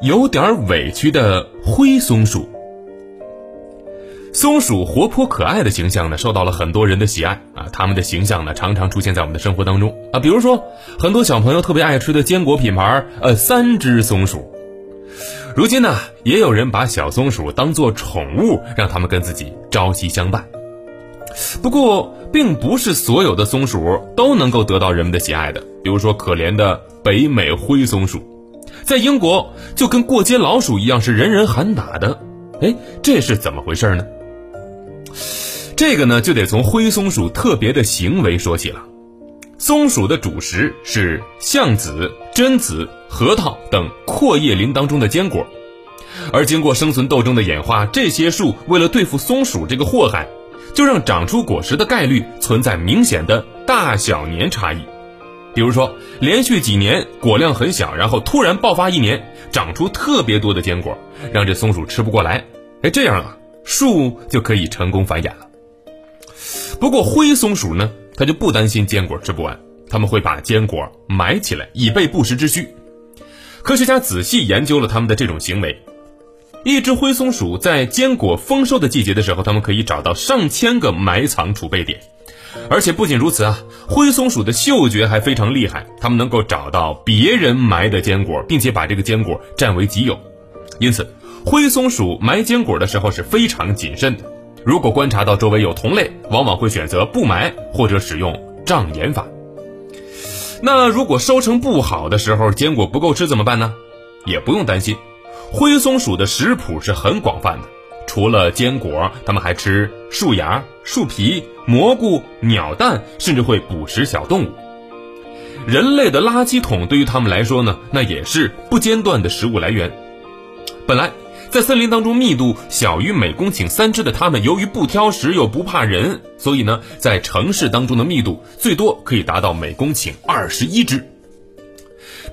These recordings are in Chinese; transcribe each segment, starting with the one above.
有点委屈的灰松鼠。松鼠活泼可爱的形象呢，受到了很多人的喜爱啊。它们的形象呢，常常出现在我们的生活当中啊。比如说，很多小朋友特别爱吃的坚果品牌，呃，三只松鼠。如今呢，也有人把小松鼠当做宠物，让它们跟自己朝夕相伴。不过，并不是所有的松鼠都能够得到人们的喜爱的。比如说，可怜的北美灰松鼠，在英国就跟过街老鼠一样，是人人喊打的。哎，这是怎么回事呢？这个呢，就得从灰松鼠特别的行为说起了。松鼠的主食是橡子、榛子、核桃等阔叶林当中的坚果，而经过生存斗争的演化，这些树为了对付松鼠这个祸害，就让长出果实的概率存在明显的大小年差异。比如说，连续几年果量很小，然后突然爆发一年，长出特别多的坚果，让这松鼠吃不过来。哎，这样啊，树就可以成功繁衍了。不过灰松鼠呢，它就不担心坚果吃不完，他们会把坚果埋起来，以备不时之需。科学家仔细研究了他们的这种行为，一只灰松鼠在坚果丰收的季节的时候，它们可以找到上千个埋藏储备点，而且不仅如此啊，灰松鼠的嗅觉还非常厉害，它们能够找到别人埋的坚果，并且把这个坚果占为己有。因此，灰松鼠埋坚果的时候是非常谨慎的。如果观察到周围有同类，往往会选择不埋或者使用障眼法。那如果收成不好的时候，坚果不够吃怎么办呢？也不用担心，灰松鼠的食谱是很广泛的，除了坚果，它们还吃树芽、树皮、蘑菇、鸟蛋，甚至会捕食小动物。人类的垃圾桶对于它们来说呢，那也是不间断的食物来源。本来。在森林当中，密度小于每公顷三只的它们，由于不挑食又不怕人，所以呢，在城市当中的密度最多可以达到每公顷二十一只。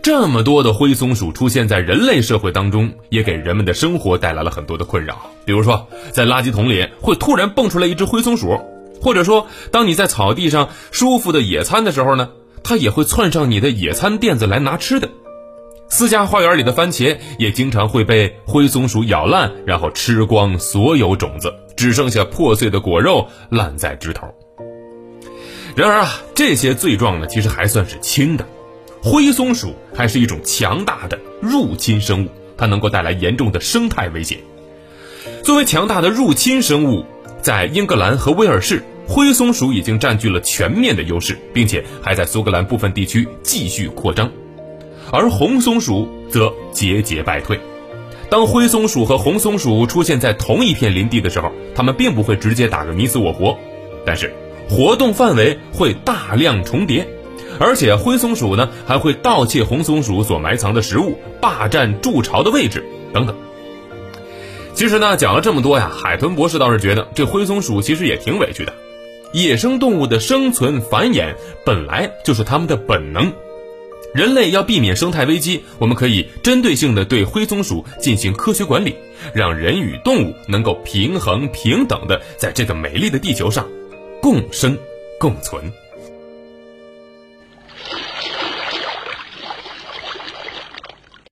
这么多的灰松鼠出现在人类社会当中，也给人们的生活带来了很多的困扰。比如说，在垃圾桶里会突然蹦出来一只灰松鼠，或者说，当你在草地上舒服的野餐的时候呢，它也会窜上你的野餐垫子来拿吃的。私家花园里的番茄也经常会被灰松鼠咬烂，然后吃光所有种子，只剩下破碎的果肉烂在枝头。然而啊，这些罪状呢，其实还算是轻的。灰松鼠还是一种强大的入侵生物，它能够带来严重的生态威胁。作为强大的入侵生物，在英格兰和威尔士，灰松鼠已经占据了全面的优势，并且还在苏格兰部分地区继续扩张。而红松鼠则节节败退。当灰松鼠和红松鼠出现在同一片林地的时候，它们并不会直接打个你死我活，但是活动范围会大量重叠，而且灰松鼠呢还会盗窃红松鼠所埋藏的食物，霸占筑巢的位置等等。其实呢，讲了这么多呀，海豚博士倒是觉得这灰松鼠其实也挺委屈的。野生动物的生存繁衍本来就是它们的本能。人类要避免生态危机，我们可以针对性的对灰松鼠进行科学管理，让人与动物能够平衡平等的在这个美丽的地球上共生共存。